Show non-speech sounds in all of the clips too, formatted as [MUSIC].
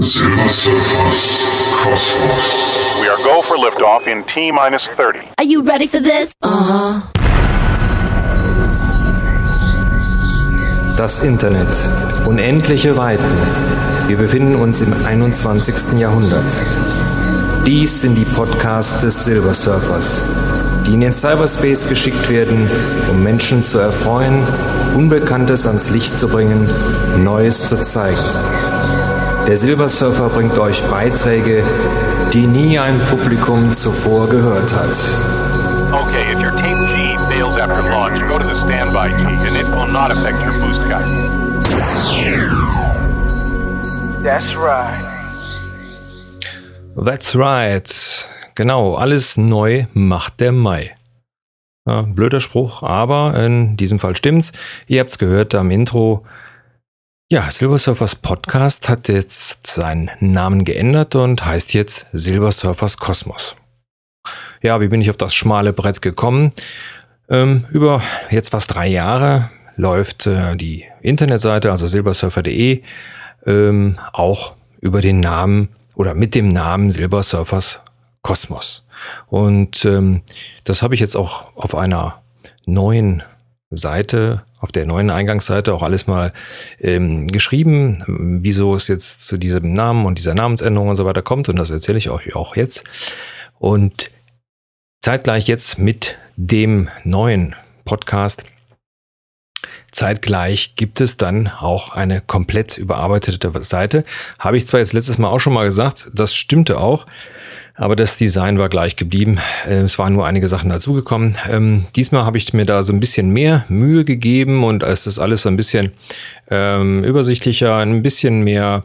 Silver Surfers Kosmos. We are go for liftoff in T minus 30. Are you ready for this? Uh huh. Das Internet. Unendliche Weiten. Wir befinden uns im 21. Jahrhundert. Dies sind die Podcasts des Silver Surfers, die in den Cyberspace geschickt werden, um Menschen zu erfreuen, Unbekanntes ans Licht zu bringen, Neues zu zeigen. Der Silver Surfer bringt euch Beiträge, die nie ein Publikum zuvor gehört hat. Okay, if your tape G fails after launch, go to the standby G and it will not affect your boost guide. That's right. That's right. Genau, alles neu macht der Mai. Ja, blöder Spruch, aber in diesem Fall stimmt's. Ihr habt's gehört am Intro. Ja, Silver Surfers Podcast hat jetzt seinen Namen geändert und heißt jetzt Silver Surfers Kosmos. Ja, wie bin ich auf das schmale Brett gekommen? Ähm, über jetzt fast drei Jahre läuft äh, die Internetseite, also silbersurfer.de, ähm, auch über den Namen oder mit dem Namen Silver Surfers Kosmos. Und ähm, das habe ich jetzt auch auf einer neuen Seite, auf der neuen Eingangsseite auch alles mal ähm, geschrieben, wieso es jetzt zu diesem Namen und dieser Namensänderung und so weiter kommt. Und das erzähle ich euch auch jetzt. Und zeitgleich jetzt mit dem neuen Podcast. Zeitgleich gibt es dann auch eine komplett überarbeitete Seite. Habe ich zwar jetzt letztes Mal auch schon mal gesagt, das stimmte auch. Aber das Design war gleich geblieben. Äh, es waren nur einige Sachen dazugekommen. Ähm, diesmal habe ich mir da so ein bisschen mehr Mühe gegeben und es ist alles so ein bisschen ähm, übersichtlicher, ein bisschen mehr,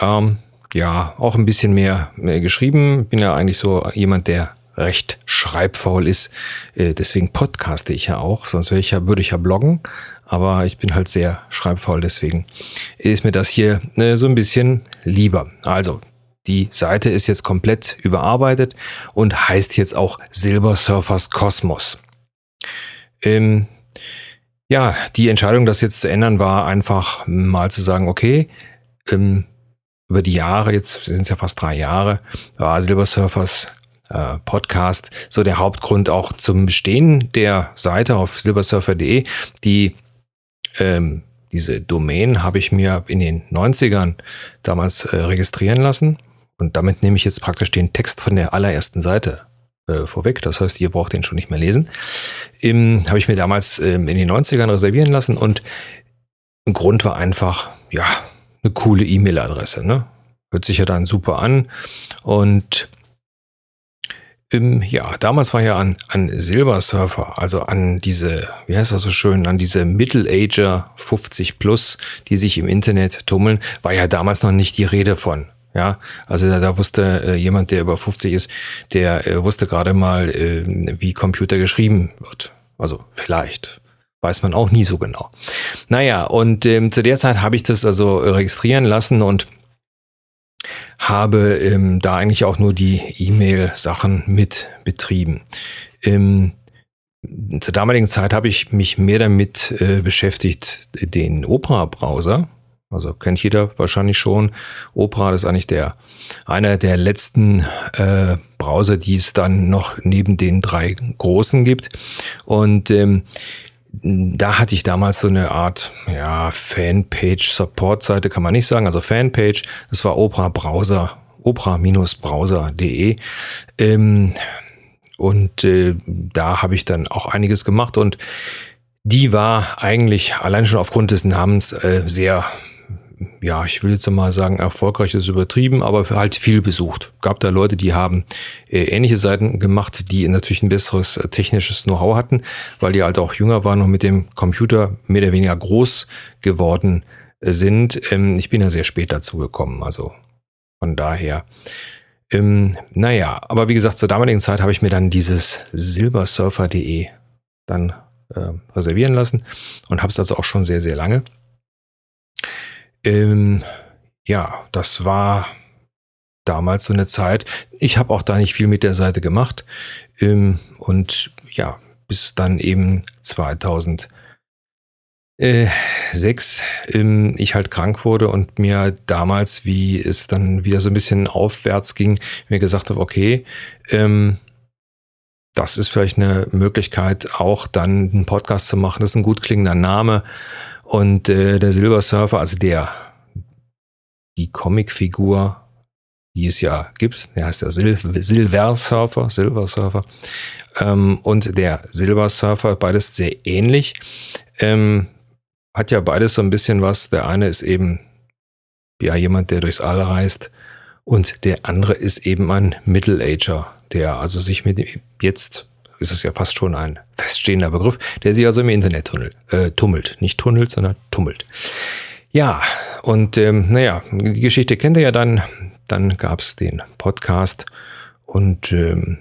ähm, ja, auch ein bisschen mehr, mehr geschrieben. Bin ja eigentlich so jemand, der recht schreibfaul ist. Äh, deswegen podcaste ich ja auch, sonst würde ich ja, würde ich ja bloggen. Aber ich bin halt sehr schreibfaul, deswegen ist mir das hier äh, so ein bisschen lieber. Also, die Seite ist jetzt komplett überarbeitet und heißt jetzt auch Silver Surfers Kosmos. Ähm, ja, die Entscheidung, das jetzt zu ändern, war einfach mal zu sagen, okay, ähm, über die Jahre, jetzt sind es ja fast drei Jahre, war Silver Surfers äh, Podcast so der Hauptgrund auch zum Bestehen der Seite auf silversurfer.de. Die ähm, diese Domain habe ich mir in den 90ern damals äh, registrieren lassen und damit nehme ich jetzt praktisch den Text von der allerersten Seite äh, vorweg. Das heißt, ihr braucht den schon nicht mehr lesen. Ähm, Habe ich mir damals ähm, in den 90ern reservieren lassen und ein Grund war einfach, ja, eine coole E-Mail-Adresse. Ne? Hört sich ja dann super an. Und ähm, ja, damals war ja an, an Silver Surfer, also an diese, wie heißt das so schön, an diese Middle-Ager 50 plus, die sich im Internet tummeln, war ja damals noch nicht die Rede von. Ja, also da, da wusste äh, jemand, der über 50 ist, der äh, wusste gerade mal, äh, wie Computer geschrieben wird. Also vielleicht. Weiß man auch nie so genau. Naja, und ähm, zu der Zeit habe ich das also registrieren lassen und habe ähm, da eigentlich auch nur die E-Mail-Sachen mit betrieben. Ähm, zur damaligen Zeit habe ich mich mehr damit äh, beschäftigt, den Opera-Browser, also kennt jeder wahrscheinlich schon. Opera ist eigentlich der einer der letzten äh, Browser, die es dann noch neben den drei großen gibt. Und ähm, da hatte ich damals so eine Art ja, Fanpage-Support-Seite, kann man nicht sagen, also Fanpage. Das war Opera Browser, opera-browser.de. Ähm, und äh, da habe ich dann auch einiges gemacht und die war eigentlich allein schon aufgrund des Namens äh, sehr ja, ich will jetzt mal sagen, erfolgreich ist übertrieben, aber halt viel besucht. Gab da Leute, die haben äh, ähnliche Seiten gemacht, die natürlich ein besseres äh, technisches Know-how hatten, weil die halt auch jünger waren und mit dem Computer mehr oder weniger groß geworden äh, sind. Ähm, ich bin ja sehr spät dazu gekommen, also von daher. Ähm, naja, aber wie gesagt, zur damaligen Zeit habe ich mir dann dieses silbersurfer.de dann äh, reservieren lassen und habe es also auch schon sehr, sehr lange. Ähm, ja, das war damals so eine Zeit. Ich habe auch da nicht viel mit der Seite gemacht. Ähm, und ja, bis dann eben 2000 äh, sechs ähm, ich halt krank wurde und mir damals, wie es dann wieder so ein bisschen aufwärts ging, mir gesagt habe, okay, ähm, das ist vielleicht eine Möglichkeit, auch dann einen Podcast zu machen. Das ist ein gut klingender Name. Und äh, der Silver Surfer, also der, die Comicfigur, die es ja gibt, der heißt der Sil Silver Surfer, Silver Surfer. Ähm, und der Silver Surfer, beides sehr ähnlich. Ähm, hat ja beides so ein bisschen was. Der eine ist eben ja jemand, der durchs All reist. Und der andere ist eben ein Middle-Ager, der also sich mit jetzt ist es ja fast schon ein feststehender Begriff, der sich also im Internet tunnelt, äh, tummelt. Nicht tunnelt, sondern tummelt. Ja, und ähm, naja, die Geschichte kennt ihr ja dann. Dann gab es den Podcast und ähm,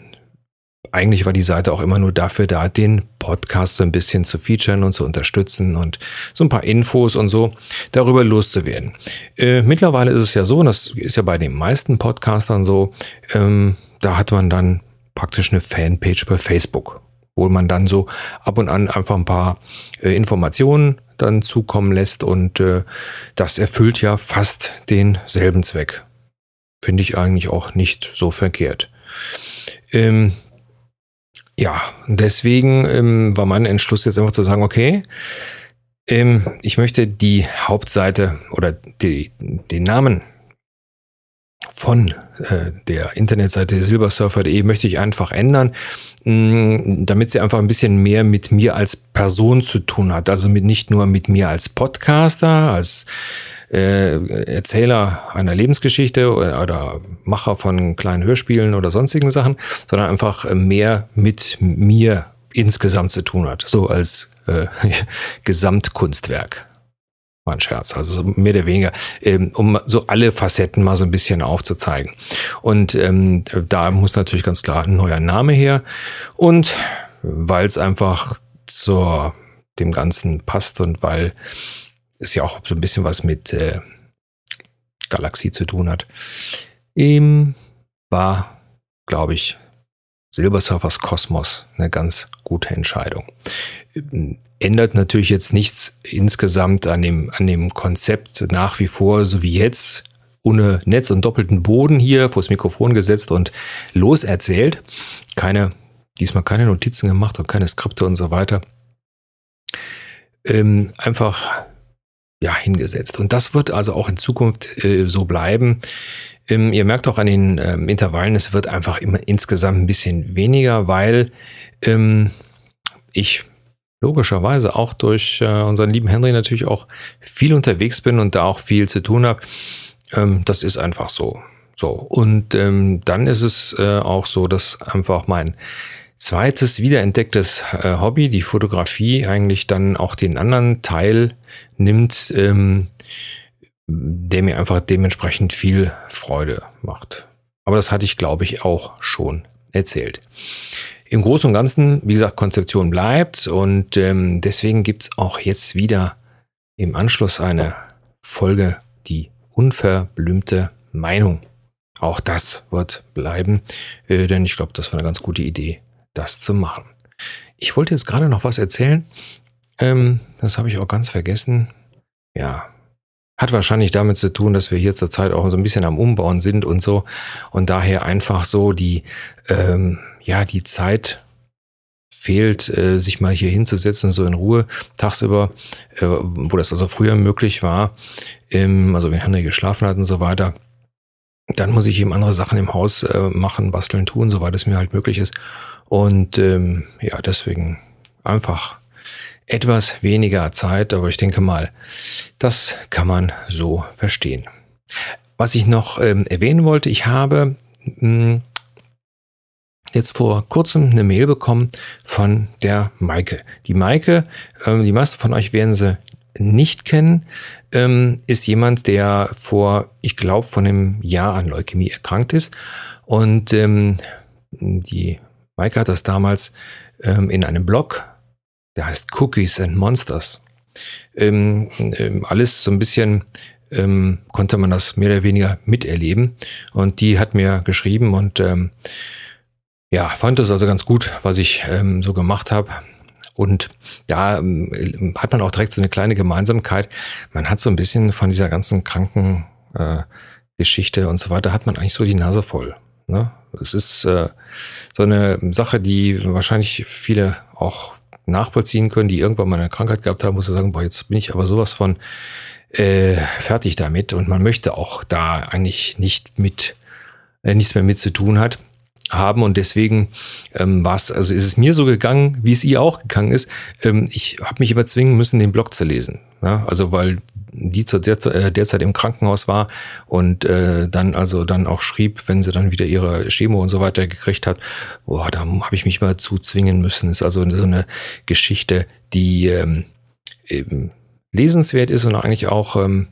eigentlich war die Seite auch immer nur dafür da, den Podcast so ein bisschen zu featuren und zu unterstützen und so ein paar Infos und so darüber loszuwerden. Äh, mittlerweile ist es ja so, und das ist ja bei den meisten Podcastern so, ähm, da hat man dann praktisch eine Fanpage bei Facebook, wo man dann so ab und an einfach ein paar äh, Informationen dann zukommen lässt und äh, das erfüllt ja fast denselben Zweck. Finde ich eigentlich auch nicht so verkehrt. Ähm, ja, deswegen ähm, war mein Entschluss jetzt einfach zu sagen, okay, ähm, ich möchte die Hauptseite oder die, den Namen von äh, der Internetseite silbersurfer.de möchte ich einfach ändern, mm, damit sie einfach ein bisschen mehr mit mir als Person zu tun hat. Also mit, nicht nur mit mir als Podcaster, als äh, Erzähler einer Lebensgeschichte oder, oder Macher von kleinen Hörspielen oder sonstigen Sachen, sondern einfach mehr mit mir insgesamt zu tun hat, so als äh, [LAUGHS] Gesamtkunstwerk. War ein Scherz, also so mehr oder weniger, ähm, um so alle Facetten mal so ein bisschen aufzuzeigen. Und ähm, da muss natürlich ganz klar ein neuer Name her. Und weil es einfach zu dem Ganzen passt und weil es ja auch so ein bisschen was mit äh, Galaxie zu tun hat, ähm, war, glaube ich, Silver Surfers Kosmos eine ganz gute Entscheidung. Ändert natürlich jetzt nichts insgesamt an dem, an dem Konzept nach wie vor, so wie jetzt, ohne Netz und doppelten Boden hier vors Mikrofon gesetzt und loserzählt. Keine, diesmal keine Notizen gemacht und keine Skripte und so weiter. Ähm, einfach ja, hingesetzt. Und das wird also auch in Zukunft äh, so bleiben. Ähm, ihr merkt auch an den ähm, Intervallen, es wird einfach immer insgesamt ein bisschen weniger, weil ähm, ich logischerweise auch durch äh, unseren lieben Henry natürlich auch viel unterwegs bin und da auch viel zu tun habe. Ähm, das ist einfach so. So. Und ähm, dann ist es äh, auch so, dass einfach mein zweites wiederentdecktes äh, Hobby, die Fotografie, eigentlich dann auch den anderen Teil nimmt, ähm, der mir einfach dementsprechend viel Freude macht. Aber das hatte ich, glaube ich, auch schon erzählt. Im Großen und Ganzen, wie gesagt, Konzeption bleibt und ähm, deswegen gibt's auch jetzt wieder im Anschluss eine Folge, die unverblümte Meinung. Auch das wird bleiben, äh, denn ich glaube, das war eine ganz gute Idee, das zu machen. Ich wollte jetzt gerade noch was erzählen. Ähm, das habe ich auch ganz vergessen. Ja, hat wahrscheinlich damit zu tun, dass wir hier zurzeit auch so ein bisschen am Umbauen sind und so und daher einfach so die ähm, ja, die Zeit fehlt, äh, sich mal hier hinzusetzen, so in Ruhe tagsüber, äh, wo das also früher möglich war, ähm, also wenn Henry geschlafen hat und so weiter. Dann muss ich eben andere Sachen im Haus äh, machen, basteln, tun, soweit es mir halt möglich ist. Und ähm, ja, deswegen einfach etwas weniger Zeit, aber ich denke mal, das kann man so verstehen. Was ich noch ähm, erwähnen wollte, ich habe mh, hm, jetzt vor kurzem eine Mail bekommen von der Maike. Die Maike, ähm, die meisten von euch werden sie nicht kennen, ähm, ist jemand, der vor, ich glaube, von einem Jahr an Leukämie erkrankt ist. Und ähm, die Maike hat das damals ähm, in einem Blog, der heißt Cookies and Monsters, ähm, ähm, alles so ein bisschen ähm, konnte man das mehr oder weniger miterleben. Und die hat mir geschrieben und ähm, ja, fand es also ganz gut, was ich ähm, so gemacht habe. Und da ähm, hat man auch direkt so eine kleine Gemeinsamkeit. Man hat so ein bisschen von dieser ganzen Krankengeschichte äh, und so weiter, hat man eigentlich so die Nase voll. Ne? Es ist äh, so eine Sache, die wahrscheinlich viele auch nachvollziehen können, die irgendwann mal eine Krankheit gehabt haben, muss ich sagen, boah, jetzt bin ich aber sowas von äh, fertig damit und man möchte auch da eigentlich nicht mit äh, nichts mehr mit zu tun hat haben und deswegen ähm, war es, also ist es mir so gegangen, wie es ihr auch gegangen ist. Ähm, ich habe mich überzwingen müssen, den Blog zu lesen. Ja? Also weil die zur äh, derzeit im Krankenhaus war und äh, dann also dann auch schrieb, wenn sie dann wieder ihre Chemo und so weiter gekriegt hat, boah, da habe ich mich mal zuzwingen müssen. Ist also so eine Geschichte, die ähm, eben lesenswert ist und eigentlich auch ähm,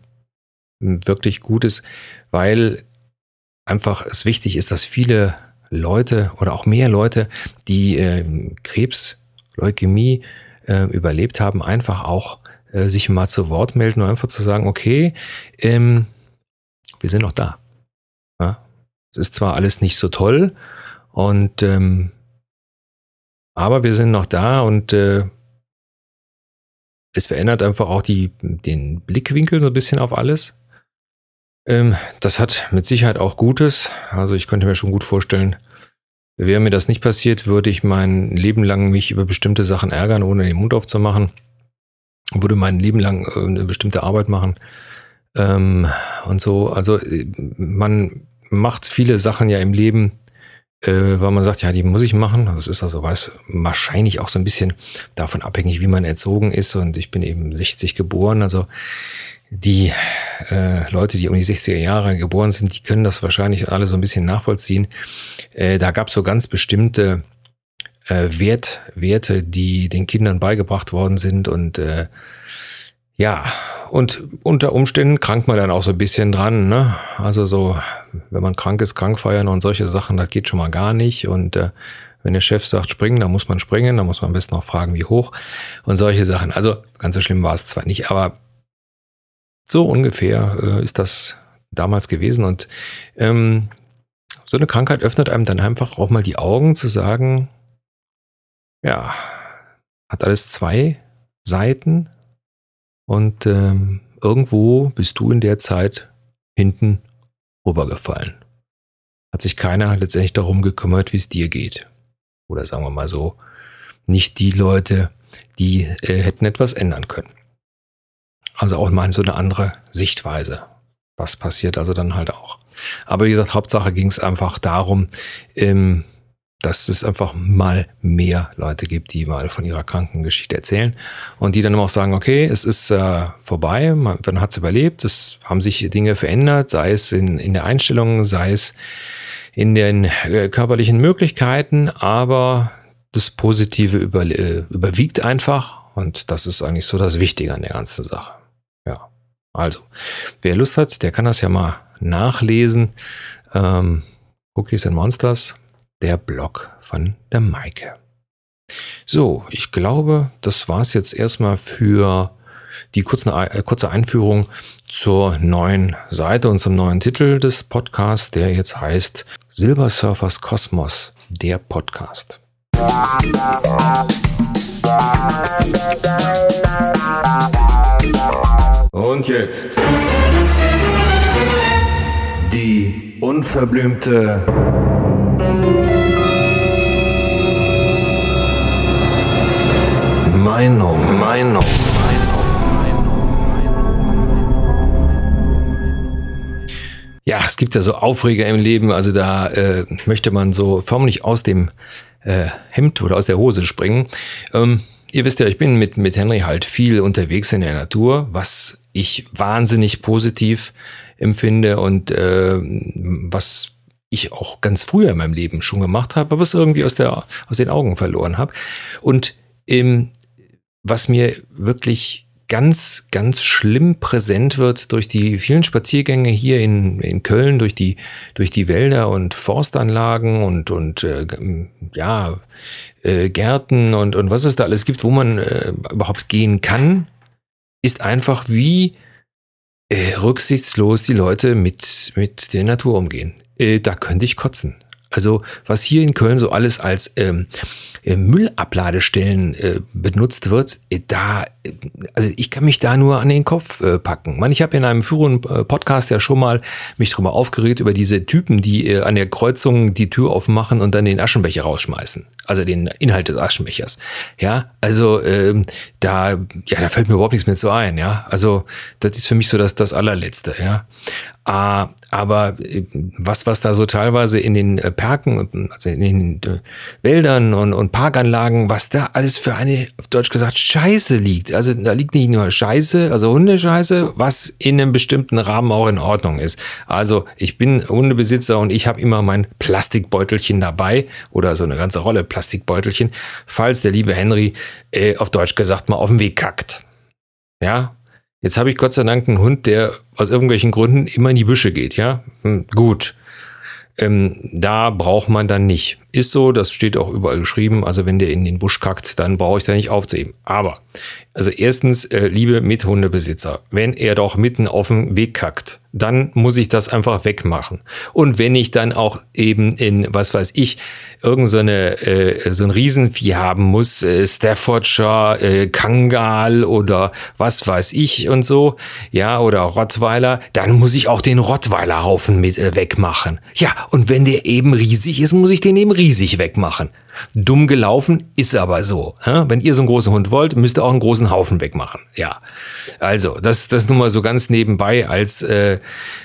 wirklich gut ist, weil einfach es wichtig ist, dass viele Leute oder auch mehr Leute, die äh, Krebs, Leukämie äh, überlebt haben, einfach auch äh, sich mal zu Wort melden und einfach zu sagen, okay, ähm, wir sind noch da. Ja? Es ist zwar alles nicht so toll und ähm, aber wir sind noch da und äh, es verändert einfach auch die, den Blickwinkel so ein bisschen auf alles. Ähm, das hat mit Sicherheit auch Gutes. Also ich könnte mir schon gut vorstellen, wäre mir das nicht passiert, würde ich mein Leben lang mich über bestimmte Sachen ärgern, ohne den Mund aufzumachen. Würde mein Leben lang äh, eine bestimmte Arbeit machen. Ähm, und so, also äh, man macht viele Sachen ja im Leben, äh, weil man sagt, ja, die muss ich machen. Das ist also weiß wahrscheinlich auch so ein bisschen davon abhängig, wie man erzogen ist. Und ich bin eben 60 geboren, also die äh, Leute, die um die 60er Jahre geboren sind, die können das wahrscheinlich alle so ein bisschen nachvollziehen. Äh, da gab es so ganz bestimmte äh, Wert, Werte, die den Kindern beigebracht worden sind und äh, ja, und unter Umständen krankt man dann auch so ein bisschen dran. Ne? Also so, wenn man krank ist, krank feiern und solche Sachen, das geht schon mal gar nicht. Und äh, wenn der Chef sagt springen, dann muss man springen, dann muss man am besten auch fragen, wie hoch und solche Sachen. Also ganz so schlimm war es zwar nicht, aber so ungefähr äh, ist das damals gewesen. Und ähm, so eine Krankheit öffnet einem dann einfach auch mal die Augen zu sagen, ja, hat alles zwei Seiten und ähm, irgendwo bist du in der Zeit hinten rübergefallen. Hat sich keiner letztendlich darum gekümmert, wie es dir geht. Oder sagen wir mal so, nicht die Leute, die äh, hätten etwas ändern können. Also auch mal so eine andere Sichtweise. Was passiert also dann halt auch. Aber wie gesagt, Hauptsache ging es einfach darum, ähm, dass es einfach mal mehr Leute gibt, die mal von ihrer Krankengeschichte erzählen und die dann auch sagen, okay, es ist äh, vorbei, man, man hat es überlebt, es haben sich Dinge verändert, sei es in, in der Einstellung, sei es in den äh, körperlichen Möglichkeiten, aber das Positive über, äh, überwiegt einfach und das ist eigentlich so das Wichtige an der ganzen Sache. Ja, also, wer Lust hat, der kann das ja mal nachlesen. Ähm, Cookies and Monsters, der Blog von der Maike. So, ich glaube, das war es jetzt erstmal für die kurze, äh, kurze Einführung zur neuen Seite und zum neuen Titel des Podcasts, der jetzt heißt Silver Surfers Kosmos, der Podcast. Und jetzt die unverblümte Meinung, Meinung. Ja, es gibt ja so Aufreger im Leben, also da äh, möchte man so förmlich aus dem äh, Hemd oder aus der Hose springen. Ähm, ihr wisst ja, ich bin mit, mit Henry halt viel unterwegs in der Natur, was ich wahnsinnig positiv empfinde und äh, was ich auch ganz früher in meinem Leben schon gemacht habe, aber es irgendwie aus, der, aus den Augen verloren habe. Und ähm, was mir wirklich ganz, ganz schlimm präsent wird durch die vielen Spaziergänge hier in, in Köln, durch die, durch die Wälder und Forstanlagen und, und äh, ja, äh, Gärten und, und was es da alles gibt, wo man äh, überhaupt gehen kann, ist einfach wie äh, rücksichtslos die Leute mit, mit der Natur umgehen. Äh, da könnte ich kotzen. Also was hier in Köln so alles als ähm, äh, Müllabladestellen äh, benutzt wird, äh, da, äh, also ich kann mich da nur an den Kopf äh, packen. Man, ich habe in einem früheren Podcast ja schon mal mich drüber aufgeregt über diese Typen, die äh, an der Kreuzung die Tür aufmachen und dann den Aschenbecher rausschmeißen. Also den Inhalt des Aschenbechers. Ja, also ähm, da, ja, da fällt mir überhaupt nichts mehr so ein. Ja, also das ist für mich so das, das allerletzte. Ja, aber äh, was, was da so teilweise in den äh, Perken, also in den äh, Wäldern und, und Parkanlagen, was da alles für eine, auf Deutsch gesagt, Scheiße liegt. Also da liegt nicht nur Scheiße, also Hundescheiße, was in einem bestimmten Rahmen auch in Ordnung ist. Also ich bin Hundebesitzer und ich habe immer mein Plastikbeutelchen dabei oder so eine ganze Rolle Plastikbeutelchen, falls der liebe Henry äh, auf Deutsch gesagt mal auf den Weg kackt. Ja, Jetzt habe ich Gott sei Dank einen Hund, der aus irgendwelchen Gründen immer in die Büsche geht, ja? Hm, gut. Ähm, da braucht man dann nicht. Ist so, das steht auch überall geschrieben. Also wenn der in den Busch kackt, dann brauche ich da nicht aufzuheben. Aber, also erstens, äh, liebe Mithundebesitzer, wenn er doch mitten auf dem Weg kackt, dann muss ich das einfach wegmachen. Und wenn ich dann auch eben in, was weiß ich, irgendeine so, äh, so ein Riesenvieh haben muss, äh, Staffordshire, äh, Kangal oder was weiß ich und so, ja, oder Rottweiler, dann muss ich auch den Rottweilerhaufen mit äh, wegmachen. Ja, und wenn der eben riesig ist, muss ich den eben riesig wegmachen. Dumm gelaufen ist aber so. Wenn ihr so einen großen Hund wollt, müsst ihr auch einen großen Haufen wegmachen. Ja. Also, das, das nur mal so ganz nebenbei als äh,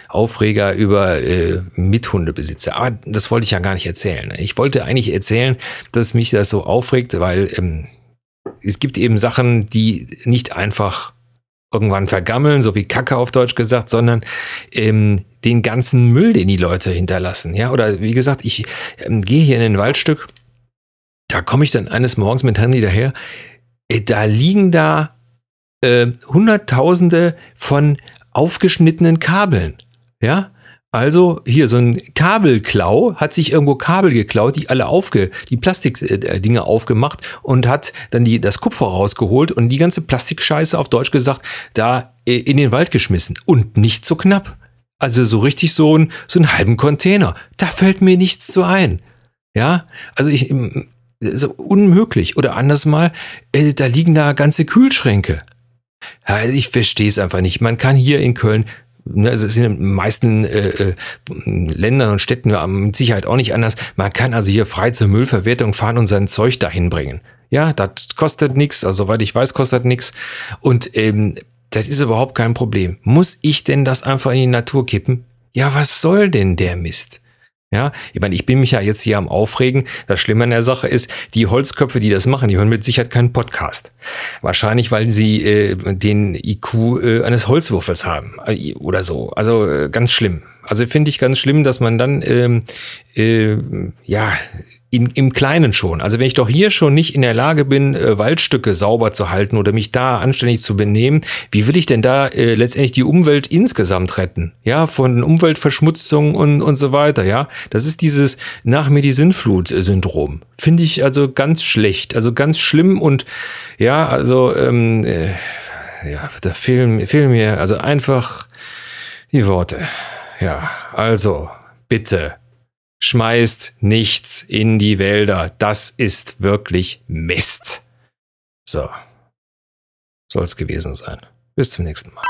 Aufreger über äh, Mithundebesitzer. Aber das wollte ich ja gar nicht erzählen. Ich wollte eigentlich erzählen, dass mich das so aufregt, weil ähm, es gibt eben Sachen, die nicht einfach irgendwann vergammeln, so wie Kacke auf Deutsch gesagt, sondern ähm, den ganzen Müll, den die Leute hinterlassen. Ja, oder wie gesagt, ich ähm, gehe hier in ein Waldstück, da komme ich dann eines Morgens mit Handy daher, äh, da liegen da äh, Hunderttausende von aufgeschnittenen Kabeln. Ja, also hier so ein Kabelklau hat sich irgendwo Kabel geklaut, die alle aufge, die Plastikdinger äh, aufgemacht und hat dann die, das Kupfer rausgeholt und die ganze Plastikscheiße auf Deutsch gesagt, da äh, in den Wald geschmissen und nicht so knapp. Also so richtig so ein, so einen halben Container. Da fällt mir nichts zu ein. Ja, also ich, so unmöglich. Oder anders mal, äh, da liegen da ganze Kühlschränke. Ich verstehe es einfach nicht. Man kann hier in Köln also es sind in den meisten äh, äh, Ländern und Städten mit Sicherheit auch nicht anders. Man kann also hier frei zur Müllverwertung fahren und sein Zeug dahin bringen. Ja, das kostet nichts, also soweit ich weiß, kostet nichts. Und ähm, das ist überhaupt kein Problem. Muss ich denn das einfach in die Natur kippen? Ja, was soll denn der Mist? Ja, ich meine, ich bin mich ja jetzt hier am Aufregen. Das Schlimme an der Sache ist, die Holzköpfe, die das machen, die hören mit Sicherheit keinen Podcast. Wahrscheinlich, weil sie äh, den IQ äh, eines Holzwürfels haben äh, oder so. Also äh, ganz schlimm. Also finde ich ganz schlimm, dass man dann ähm, äh, ja in, im Kleinen schon. Also wenn ich doch hier schon nicht in der Lage bin, äh, Waldstücke sauber zu halten oder mich da anständig zu benehmen, wie will ich denn da äh, letztendlich die Umwelt insgesamt retten? Ja, von Umweltverschmutzung und, und so weiter, ja. Das ist dieses nach mir die Sinnflut-Syndrom. Finde ich also ganz schlecht, also ganz schlimm und ja, also ähm, äh, ja, da fehlen, fehlen mir also einfach die Worte. Ja, also bitte schmeißt nichts in die Wälder. Das ist wirklich Mist. So. Soll es gewesen sein. Bis zum nächsten Mal.